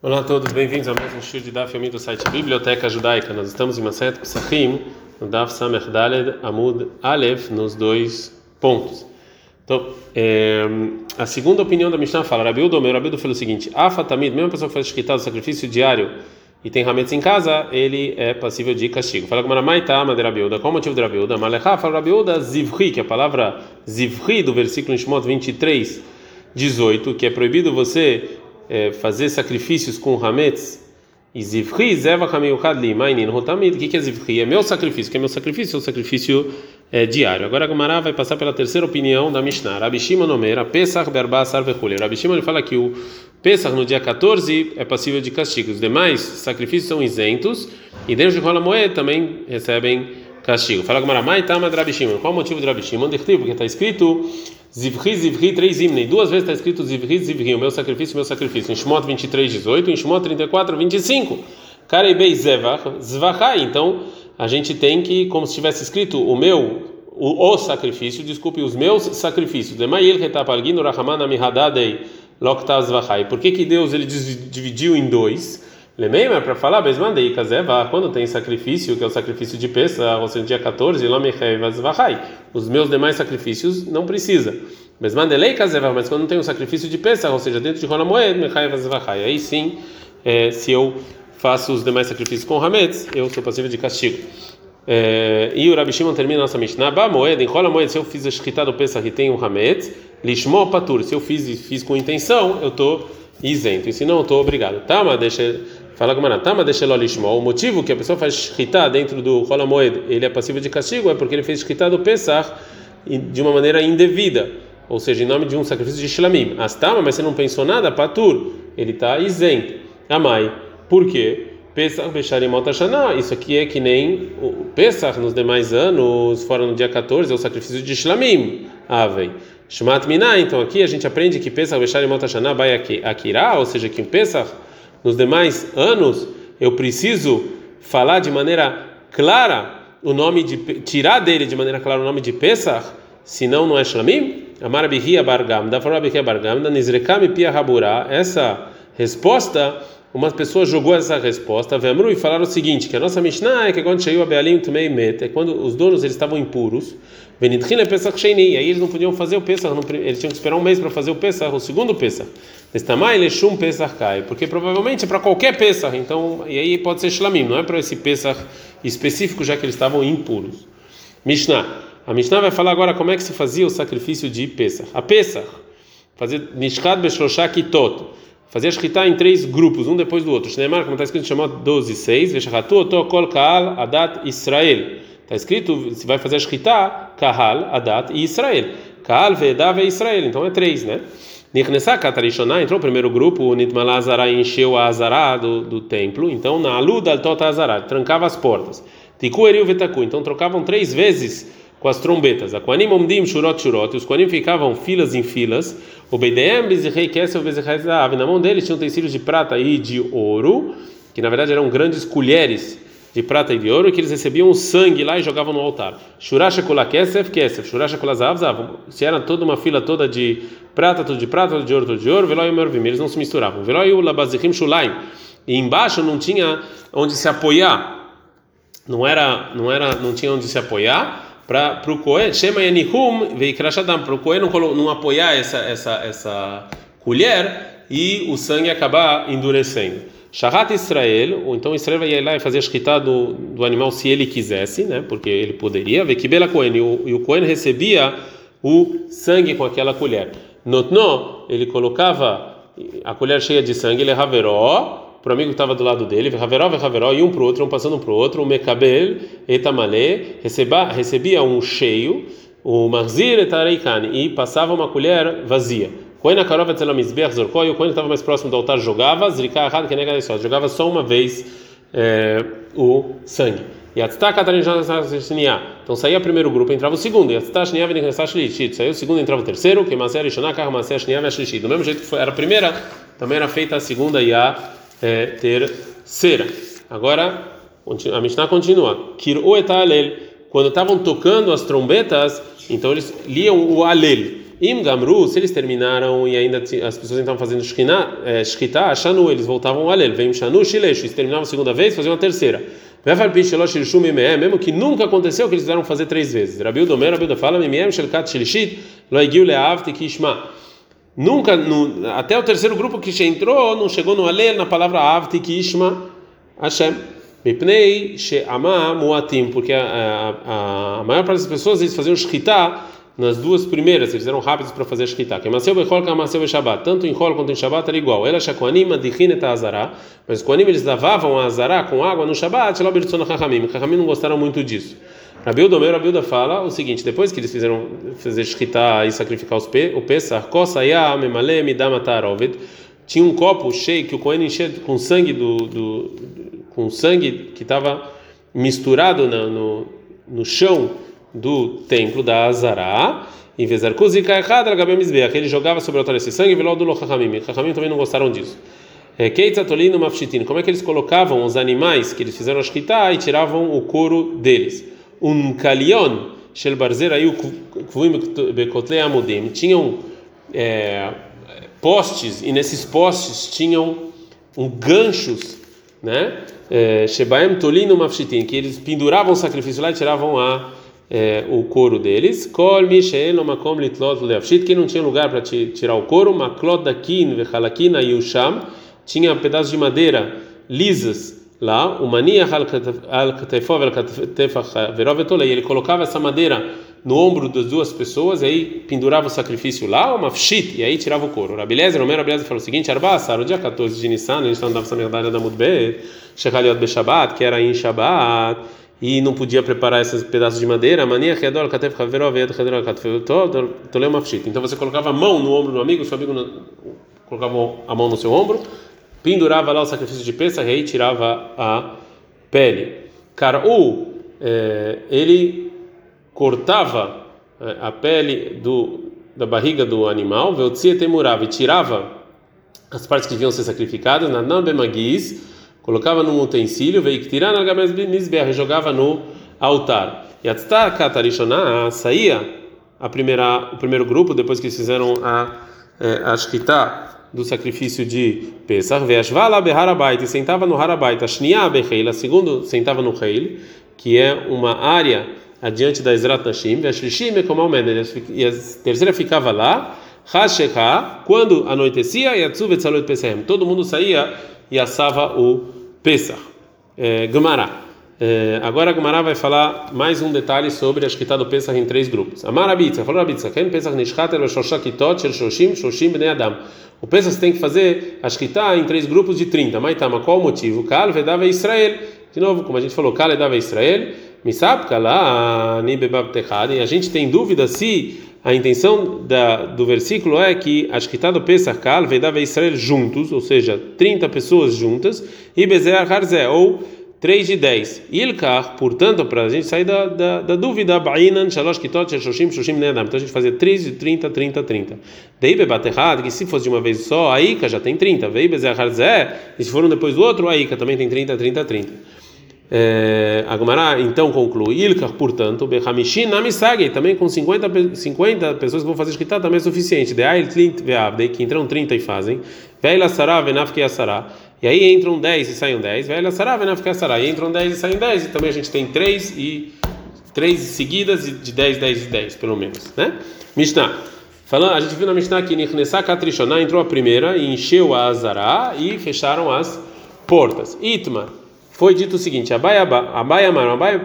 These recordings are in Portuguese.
Olá a todos, bem-vindos a mais um show de Daf Yomi do site Biblioteca Judaica. Nós estamos em Maset Pesachim, no Daf Samer Daled Amud Aleph, nos dois pontos. Então, é, a segunda opinião da Mishnah fala, Rabiudo, meu Rabiudo falou o seguinte, Afatamid, mesmo a pessoa que faz esquitado sacrifício diário e tem hametz em casa, ele é passível de castigo. Fala com Maramaita, Madeira Rabiuda, qual o motivo de Rabiuda? Malechá, fala Rabiuda, Zivri, que é a palavra Zivri do versículo em Shemot 23, 18, que é proibido você é, fazer sacrifícios com hametz, zivri zeva kamiuchad li mainin rotamid, o que é zivri? É meu sacrifício, que é meu sacrifício, é o sacrifício é, diário. Agora a Gemara vai passar pela terceira opinião da Mishnah. Rabi Shimon Omer, Pesach berba sarvechule. Rabi Shimon ele fala que o Pesach no dia 14 é passível de castigo. Os demais sacrifícios são isentos e dentro de Rola também recebem castigo. Fala com Maramai, Tama de Rabi Shimon. Qual o motivo de Rabi Shimon? Porque está escrito Zivri, Zivri, três himne. Duas vezes está escrito Zivri, Zivri, o meu sacrifício, o meu sacrifício. Em Shemot 23, 18, em Shemot 34, 25. Karebei Zvachai. Então, a gente tem que, como se tivesse escrito o meu, o, o sacrifício, desculpe, os meus sacrifícios. Por que que Deus ele dividiu em dois? Lemei, mas para falar, Besmandei Kazeva, quando tem sacrifício, que é o sacrifício de ou seja, dia 14, Lomechevazvachai. Os meus demais sacrifícios não precisa. Besmandelei Kazeva, mas quando tem o sacrifício de Pesach, ou seja, dentro de Ronamoed, Mechevazvachai. Aí sim, é, se eu faço os demais sacrifícios com Hametz, eu sou passível de castigo. É, e o Rabi Shimon termina a nossa Mishnah. Ba moed, enrola moed, se eu fiz a shkita do Pesach e tem um Hametz, lishmo patur, se eu fiz fiz com intenção, eu estou isento. E se não, eu estou obrigado. Tá, mas deixa Fala com Manatama, deixa ele. O motivo que a pessoa faz shkita dentro do Rola Moed, ele é passível de castigo, é porque ele fez shkita do Pesach de uma maneira indevida, ou seja, em nome de um sacrifício de shlamim. Astama, mas você não pensou nada, patur, ele está isento. Amai, por quê? Pesach Becharim Otashana, isso aqui é que nem o Pesach nos demais anos, fora no dia 14, é o sacrifício de shlamim. Avei. Shmat Minah, então aqui a gente aprende que Pesach Becharim Otashana vai akira, ou seja, que em Pesach nos demais anos, eu preciso falar de maneira clara o nome de tirar dele de maneira clara o nome de Pesach, senão não é Shlamim? Amar Bihia Bargam, da forma Bihia Bargam, da Nizrekam Pia Habura. Essa resposta, uma pessoa jogou essa resposta, Vemru e falaram o seguinte: que a nossa Mishnah é que quando chegou a Bealim Tumei Met, é quando os donos eles estavam impuros, Venitchina Pesach Sheini, aí eles não podiam fazer o Pesach, eles tinham que esperar um mês para fazer o Pesach, o segundo Pesach. Porque provavelmente é para qualquer Pesach, então, e aí pode ser Shlamim, não é para esse Pesach específico, já que eles estavam impuros. Mishnah. A Mishnah vai falar agora como é que se fazia o sacrifício de Pesach. A Pesach, fazer Nishkat Beshlosha Kitot, fazer a Shkita em três grupos, um depois do outro. Shneimar, como está escrito, chamado 12 6, Veshachatu Oto Kol Kaal Adat Israel. Está escrito, se vai fazer Shkita, Kahal, Adat e Israel. Kahal, Vedav e Israel. Então é três, né? Niknessá Katarishonah, entrou o primeiro grupo, o Nitmalá Azará encheu a Azará do, do templo, então na Aluda Tota Azará, trancava as portas. Tiku Eriu Vetaku, então trocavam três vezes com as trombetas. A Koanim Omdim Shurot Shurot, os Koanim ficavam filas em filas. O Beidem Bezerrei Kessel Bezerrei Zahav, na mão deles tinham utensílios de prata e de ouro, que na verdade eram grandes colheres de prata e de ouro, que eles recebiam o sangue lá e jogavam no altar. Shurasha Kula Kesef. Shurasha Kula Zahav Zahav, se era toda uma fila toda de prata, tudo de prata, tudo de ouro, tudo de ouro, Veloi Mervim, eles não se misturavam. Veloi Labazihim Shulaim, e embaixo não tinha onde se apoiar, não era, não era, não tinha onde se apoiar para o Cohen, Shema Yanihum, Veikrashadam, para o Cohen não, não apoiar essa, essa, essa colher e o sangue acabar endurecendo. Shahat Israel, ou então Israel ia lá e fazer a shkita do, do animal se ele quisesse, né? Porque ele poderia. Vekibela Cohen, e o, e o Cohen recebia o sangue com aquela colher. Notno, ele colocava a colher cheia de sangue, ele haveró, para o amigo que estava do lado dele, haveró, haveró, e um para o outro, um passando um para o outro, o mekabel, etamale, recebia um cheio, o marzir etareikani, e passava uma colher vazia. Cohen Akarov Etzelamizber Zorkoi, o Cohen estava mais próximo do altar jogava, Zrika Kenega só, jogava só uma vez é, o sangue. E Katarinjanassashnia. Então saía o primeiro grupo, entrava o segundo. E. Saiu o segundo, entrava o terceiro. Veshlishit. Do mesmo jeito que foi, era a primeira, também era feita a segunda e a é, terceira. Agora, a Mishnah continua. Quando estavam tocando as trombetas, então eles liam o alel. Im Gamru, se eles terminaram e ainda as pessoas estavam fazendo Shkita, Shanu, eles voltavam a Alel. Vem Shanu, Shileshu, eles terminavam a segunda vez, faziam a terceira. Mesmo que nunca aconteceu que eles fizeram fazer três vezes. Rabi Domer, Rabi fala, Mimiem Shelkat Shelishit, Loigiu Leavte Kishma. Nunca, no, até o terceiro grupo que entrou, não chegou no Alel na palavra Avte Kishma Hashem. Mipnei She'ama Muatim, porque a, a, a, maior parte das pessoas eles faziam Shkita nas duas primeiras, eles eram rápidos para fazer shkita. Que maseu bechol que maseu Shabbat. Tanto em Hol quanto em Shabbat era igual. Ela shakoanim adichin et azara. Mas Koanim eles lavavam a azara com água no Shabbat. Ela bertzona chachamim. Chachamim não gostaram muito disso. Rabildo, meu Rabilda fala o seguinte: depois que eles fizeram fazer shkita e sacrificar os pe, o Pesach, kosaya memale midamatar ovid. Tinha um copo cheio que o Kohen enchia com sangue do, do com sangue que estava misturado no, no, no chão do templo da Azará, em vez de errada, ele jogava sobre o altar esse sangue velou do Lochamim. Lochamim também não gostaram disso. É, Mafshitin, como é que eles colocavam os animais que eles fizeram a Shkita e tiravam o couro deles? Um kalion, Shel Amudim, tinham é, postes, e nesses postes tinham um ganchos, né? É, Shebaem Tolino Mafshitin, que eles penduravam o sacrifício lá e tiravam a é, o couro deles. Kol Mishael Makom Litlot Leafshit, que não tinha lugar para tirar o couro, Maklot Dakin Vechalakina Yusham, tinha pedaços de madeira lisas lá, o Mania Al-Katefov Verovetolei, ele colocava essa madeira no ombro das duas pessoas, e aí pendurava o sacrifício lá, o mafshit, e aí tirava o couro. Rabilezer, o meu Rabilezer falou o seguinte: Arbassar, o dia 14 de Nissan, a gente está andando essa medalha da Mudbet, Shechaliot Beshabat, que era em Shabat e não podia preparar esses pedaços de madeira, mania redor katef haverov yed redor katef toleu mafshit. Então você colocava a mão no ombro do amigo, seu amigo colocava a mão no seu ombro, pendurava lá o sacrifício de peça e aí tirava a pele. Caru, é, ele cortava é, a pele do, da barriga do animal, veltzia temurava e tirava as partes que deviam ser sacrificadas, na nambemagis, colocava num utensílio, veio tirar na jogava no altar. E a saía a primeira, o primeiro grupo, depois que eles fizeram a, é, a shkita do sacrifício de Pesach, Veashvala Beharabait, e sentava no Harabait, Ashnia Beheila, segundo sentava no Heil, que é uma área adiante da Ezrat Nashim, Veashlishim e a terceira ficava lá, Hashecha, quando anoitecia, e Yatsu Vetzalot Pesach, todo mundo saía e assava o Pesach. É, Gemara. É, agora a Gemara vai falar mais um detalhe sobre a Shkita do Pesach em três grupos. Amar Abitza, falou Abitza, quem Pesach Nishkat el Shoshakitot shel Shoshim Shoshim Bnei Adam. O Pesach tem que fazer a Shkita em três grupos de 30. Maitama, qual o motivo? Kal vedava Israel. De novo, como a gente falou, Kal vedava Israel. Misab kala ni bebab techad. E a gente tem dúvida se a intenção da, do versículo é que a Shkita do Pesach Kal vedava Israel juntos, ou seja, 30 pessoas juntas, e Bezer Harzé, ou 3 de 10. Ilkar, portanto, para a gente sair da, da, da dúvida, Bainan, Shalosh Kitot, Shoshim, Shoshim Nedam. Então a gente fazia 3 de 30, 30, 30. Daí Bebaterrad, que se fosse de uma vez só, a Ika já tem 30. Vei Bezer Harzé, e se for um depois do outro, a Ika também tem 30, 30, 30. É, Agmará então conclui, Ilkar, portanto, Behamishin Namisagi, também com 50, 50 pessoas que vão fazer escrita também é suficiente. De Ail Tlint que entram 30 e fazem. Veila Sará, Venafke Asará. E aí entram 10 e saem 10. Veila Sará, Venafke Asará. E entram 10 e saem 10. E também a gente tem 3 e 3 seguidas de 10, 10 e 10, pelo menos. Né? Mishnah. Falando, a gente viu na Mishnah que Nirnessá Katrishonah entrou a primeira e encheu a Azará e fecharam as portas. Itmar foi dito o seguinte: Abai Abai Abai,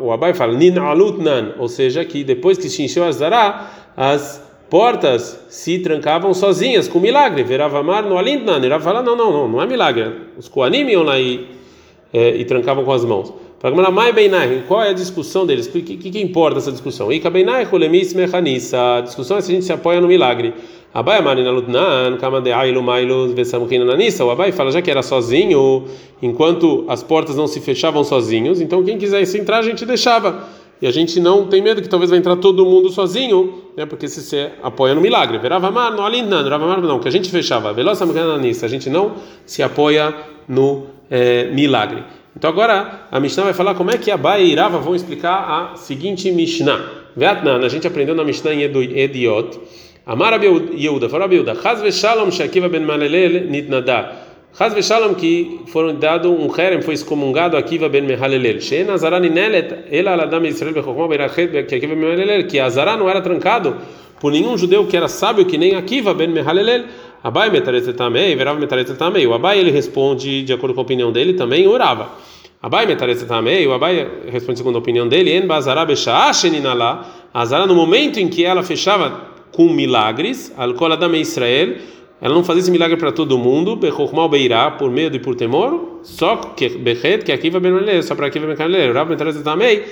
o Abai fala, Nin Alutnan, ou seja, que depois que se encheu a Zará, as portas se trancavam sozinhas, com milagre. Veravamar no Alindnan, ele fala: não, não, não, não é milagre. Os Koanim iam lá e, é, e trancavam com as mãos. Qual é a discussão deles? O que, que, que, importa essa discussão? A discussão é se a gente se apoia no milagre. Abai. O Abai fala já que era sozinho, enquanto as portas não se fechavam sozinhos, então quem quisesse entrar a gente deixava. E a gente não tem medo que talvez vai entrar todo mundo sozinho, né? Porque se você apoia no milagre. Veravamar, não não, que a gente fechava. A gente não se apoia no é, milagre. Então agora a Mishnah vai falar como é que Abai e Irava vão explicar a seguinte Mishnah. Vietnã, a gente aprendeu na Mishnah em Ediot Amar Yehuda, falou Yehuda, Chaz veshalom she'akiva ben Malelel nitnadá. Chaz veshalom que foram dado um herem, foi excomungado Akiva ben Mehalelel. She'en azara ninelet, ela aladam Israel bechokma berachet que Akiva ben Mehalelel, que azara não era trancado por nenhum judeu que era sábio que nem Akiva ben Mehalelel. Abai metaretetamei, verava metaretetamei. O Abai ele responde de acordo com a opinião dele também orava. Abai metaretetamei, o Abai responde segundo a opinião dele, en bazara besha'ah sheninala, azara no momento em que ela fechava com milagres, al Adam Israel, ela não fazia esse milagre para todo mundo, Beirá, por medo e por temor, só que que aqui vai só para aqui vai bem Rav Mentarez também,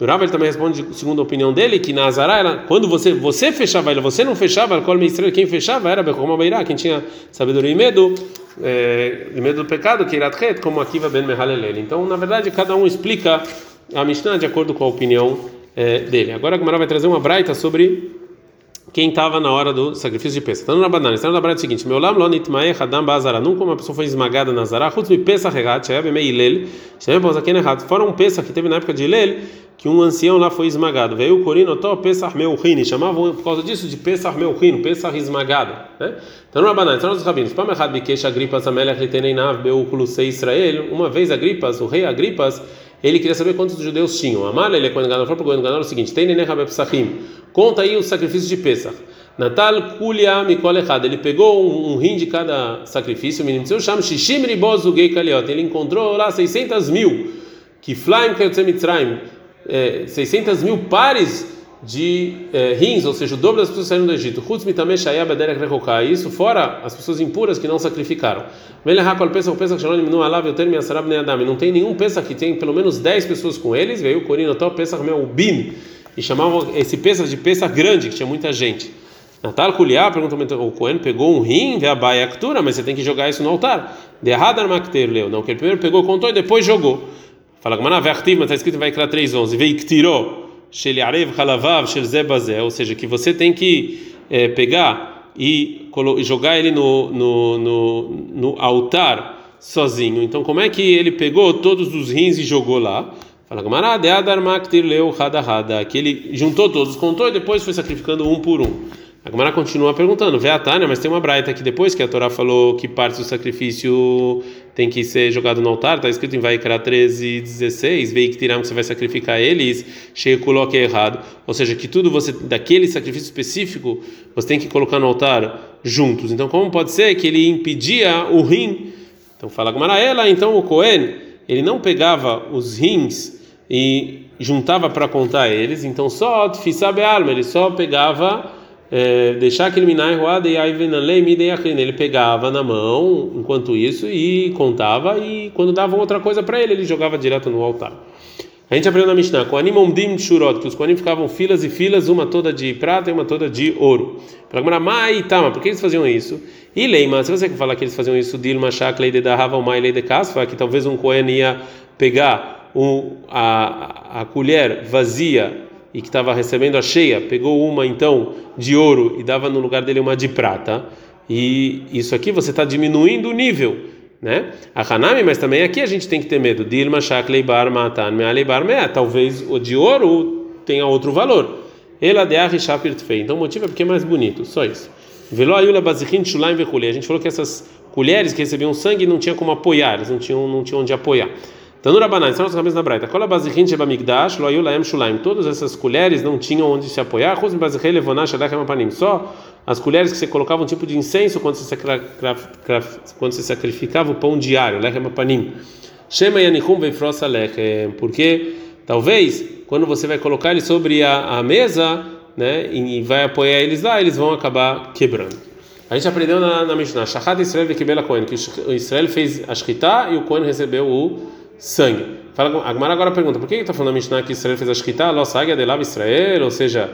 Rav ele também responde, segundo a opinião dele, que Nazará, ela, quando você você fechava ela, você não fechava, Israel, quem fechava era Bechokmal Beirá, quem tinha sabedoria e medo, é, e medo do pecado, que como aqui vai Mehalelel. Então, na verdade, cada um explica a Mishnah de acordo com a opinião é, dele. Agora a Gemara vai trazer uma braita sobre quem estava na hora do sacrifício de Pesach. Então, na banana, está na braita seguinte: Meu lam lo nitmae hadam bazara. Nunca uma pessoa foi esmagada na zara. Chutz mi Pesach regat, sheb mei lel. Sheb aqui errado. Fora um Pesach que teve na época de Lel, que um ancião lá foi esmagado. Veio o Corino, to Pesach rini. Chamavam por causa disso de Pesach rini, Pesach esmagado. Né? Então, na banana, está nos rabinos. Pam errado bikesh agripas amelech litenei nav beu kulusei Israel. Uma vez Agripas, o rei Agripas, ele queria saber quantos judeus tinham. Amar ele é quando Gadol falou para o Gadol o seguinte: tem neném Pesachim. Conta aí o sacrifício de Pesach. Natal Kulia Mikol Echad. Ele pegou um, um rim de cada sacrifício. O menino chama Shishim Ribozu Gei Kaliot. Ele encontrou lá 600 mil. Kiflaim Kayotzem Mitzrayim. 600 mil pares de eh, rins, ou seja, o dobro das pessoas saíram do Egito. Isso fora as pessoas impuras que não sacrificaram. Não tem nenhum Pesach que tem pelo menos 10 pessoas com eles. Veio o Corino Pesach Bin e chamavam esse Pesach de Pesach grande, que tinha muita gente. Natal Kuliá pergunta o Cohen pegou um rim, vê a baia mas você tem que jogar isso no altar. De errado leu, não, que ele primeiro pegou, contou e depois jogou. Fala mas está escrito em Vaikra 3:11, veio que tirou ou seja, que você tem que é, pegar e jogar ele no, no, no, no, altar sozinho. Então, como é que ele pegou todos os rins e jogou lá? Fala, que ele juntou todos, contou e depois foi sacrificando um por um. A Gemara continua perguntando, vê a Tânia, mas tem uma braita que depois que a Torá falou que parte do sacrifício tem que ser jogado no altar, está escrito em Vaikra 13, 16, veio que tirar que você vai sacrificar eles, cheio coloque errado. Ou seja, que tudo você, daquele sacrifício específico, você tem que colocar no altar juntos. Então, como pode ser que ele impedia o rim? Então, fala Gemara, ela, então o Cohen, ele não pegava os rins e juntava para contar eles, então só Tfisabe alma, ele só pegava deixar aquele minai roada e aí ele pegava na mão enquanto isso e contava e quando davam outra coisa para ele ele jogava direto no altar. A gente aprendeu na Mishnah com animomdim shurot que os koanim ficavam filas e filas uma toda de prata e uma toda de ouro. Para mai tama, por que eles faziam isso? E leima, se você falar que eles faziam isso dilma shak lei de dahava mai lei de kasfa, que talvez um kohen ia pegar um, a, a colher vazia e que estava recebendo a cheia, pegou uma então de ouro e dava no lugar dele uma de prata, e isso aqui você está diminuindo o nível, né? A Hanami, mas também aqui a gente tem que ter medo. Dilma shaklei bar matan mealei bar mea. Talvez o de ouro tenha outro valor. Ela de fei. Então o motivo é porque é mais bonito, só isso. Velo ayula bazichin shulaim A gente falou que essas colheres que recebiam sangue não tinha como apoiar, eles não tinham não tinham onde apoiar. Tanura Banai, são as cabeças na Braita. Kola Bazichin Shebamigdash, Loayu Laem Shulaim. Todas essas colheres não tinham onde se apoiar. Rus Bazichei Levonash Adachem Apanim. Só as colheres que você colocava um tipo de incenso quando você, quando você sacrificava o pão diário, Lechem Apanim. Shema Yanichum Veifrosa Lechem. Porque talvez quando você vai colocar eles sobre a, a mesa, né, e vai apoiar eles lá, eles vão acabar quebrando. A gente aprendeu na, na Mishnah, Shachat Israel Vekibela Cohen, que o Israel fez a Shkita e o Cohen recebeu o sangue. Fala, a Gemara agora pergunta, por que está falando a Mishnah que Israel fez a Shkita, Lo Sagia de Lav Israel, ou seja,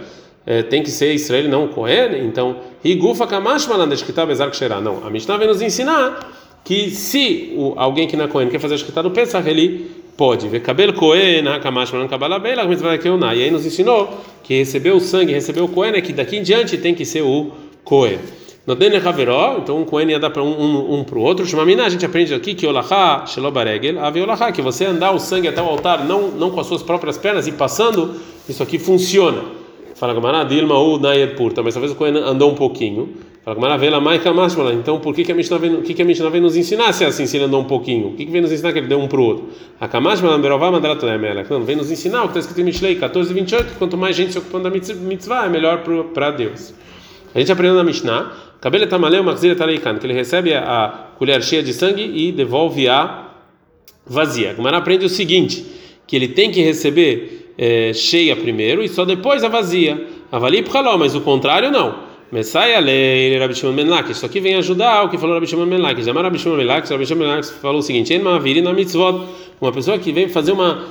é, tem que ser Israel não Cohen? Então, Higufa Kamash Malan Shkita Bezar Ksherá. Não, a Mishnah vem nos ensinar que se o, alguém que não é Cohen quer fazer a Shkita do Pesach, ele pode. Ver cabelo Cohen, Kamash Malan Kabbalah Bela, E aí nos ensinou que recebeu o sangue, recebeu o Cohen, é que daqui em diante tem que ser o Cohen. No Dene Haveró, então um Cohen ia dar para um, um, um para o outro. Shumamina, a gente aprende aqui que Olahá, Shelobaregel, Olahá, que você andar o sangue até o altar, não, não com as suas próprias pernas e passando, isso aqui funciona. Fala Gamara, Dilma u Nayed Purta, mas talvez o Cohen andou um pouquinho. Fala Gamara, Vela Maika Mashmala, então por que, que a Mishnah vem, o que, que a Mishnah vem nos ensinar se é assim, se ele andou um pouquinho? O que, que vem nos ensinar que ele deu um pro outro? A Kamashmala Berová Mandratlemelech, não, vem nos ensinar o que está escrito em Mishlei 14 28, que quanto mais gente se ocupando da mitzvah, é melhor para Deus. A gente aprendeu na Mishnah, Kabele Tamaleu Machzir Taleikan, que ele recebe a colher cheia de sangue e devolve a vazia. A Gamara aprende o seguinte, que ele tem que receber é, cheia primeiro e só depois a vazia. Avali Pchaló, mas o contrário não. Messiah lei Rabi Shimon Ben Lakish. Isso aqui vem ajudar o que falou Rabi Shimon Lakish. Jamais Rabi Shimon Ben Lakish, Rabi Shimon falou o seguinte: En Maviri na mitzvot. Uma pessoa que vem fazer uma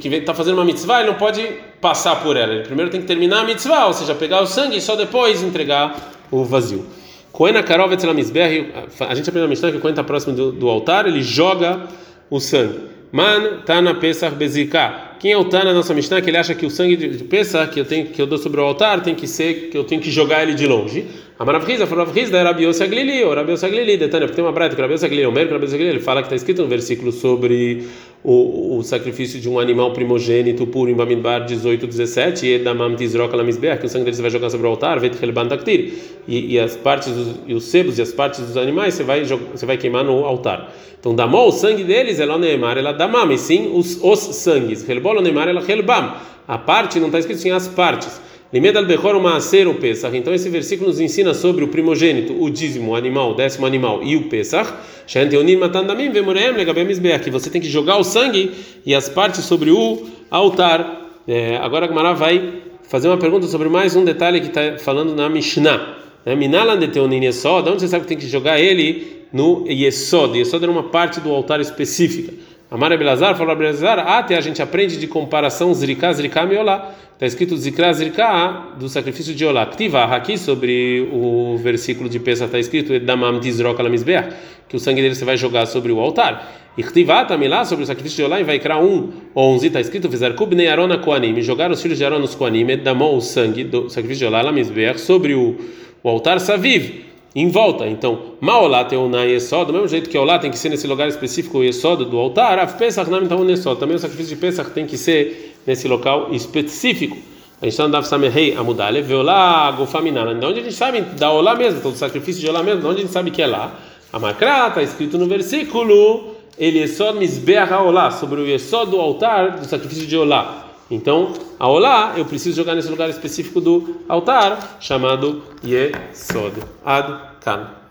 que está fazendo uma mitzvah, ele não pode passar por ela. Ele primeiro tem que terminar a mitzvah, ou seja, pegar o sangue e só depois entregar o vazio. Cohen Karov a gente aprende na Mishnah que o Cohen está próximo do, do altar, ele joga o sangue. Man Tana Pesach Bezika. Quem é o Tana na nossa Mishnah que ele acha que o sangue de Pesach que eu tenho que eu dou sobre o altar tem que ser que eu tenho que jogar ele de longe. A Maravriza falou Maravriza da Rabi Yossi Aglili, ou Rabi Yossi Aglili, Detânia, porque tem uma breta que Rabi Yossi Aglili, o Mer, Rabi Yossi Aglili, ele fala que está escrito no versículo sobre o, o sacrifício de um animal primogênito puro em Bamidbar 18, 17, e Damam Tizroka Lamisber, que o sangue dele você vai jogar sobre o altar, Vet Helban Taktir, e as partes dos, e os sebos e as partes dos animais você vai você vai queimar no altar. Então, Damó, o sangue deles, ela neemar, ela damam, e sim os, os sangues. Helbol, neemar, ela helbam. A parte não está escrito sim as partes. Limed bechor maaser o Pesach. Então esse versículo nos ensina sobre o primogênito, o dízimo, o animal, o décimo animal e o Pesach. Que você tem que jogar o sangue e as partes sobre o altar. É, agora a Gemara vai fazer uma pergunta sobre mais um detalhe que está falando na Mishnah. Minalan de Teonin de onde você sabe que tem que jogar ele? no Yesod. Yesod era uma parte do altar específica. Amar Belazar falou Belazar, até a gente aprende de comparação Zriká, Zriká, Miolá. Está escrito Zikra, Zriká do sacrifício de Olá. Ktiva, aqui sobre o versículo de Pesach está escrito Edamam Tizroka Lamisbeach, que o sangue dele você vai jogar sobre o altar. E também lá sobre o sacrifício de Olá, em Vaikra 1, 11, está escrito Fizer Kubnei Arona Koanim, jogar os filhos de Arona os Koanim, Edamon o sangue do sacrifício de Olá Lamisbeach sobre o, o altar Saviv em volta. Então, Maolá tem na Yesod, do mesmo jeito que Olá tem que ser nesse lugar específico, o Yesod do altar, a Pesach não então Yesod. Também o sacrifício de Pesach tem que ser nesse local específico. A gente está no Dav Samehei Amudale, Veolá, Gofaminana. De onde a gente sabe da Olá mesmo, todo o sacrifício de Olá mesmo, de onde a gente sabe que é lá? A Macrá está escrito no versículo, ele Yesod Misbeach Olá, sobre o Yesod do altar do sacrifício de Olá. Então, a olá, eu preciso jogar nesse lugar específico do altar, chamado Yesod. Ad Kan.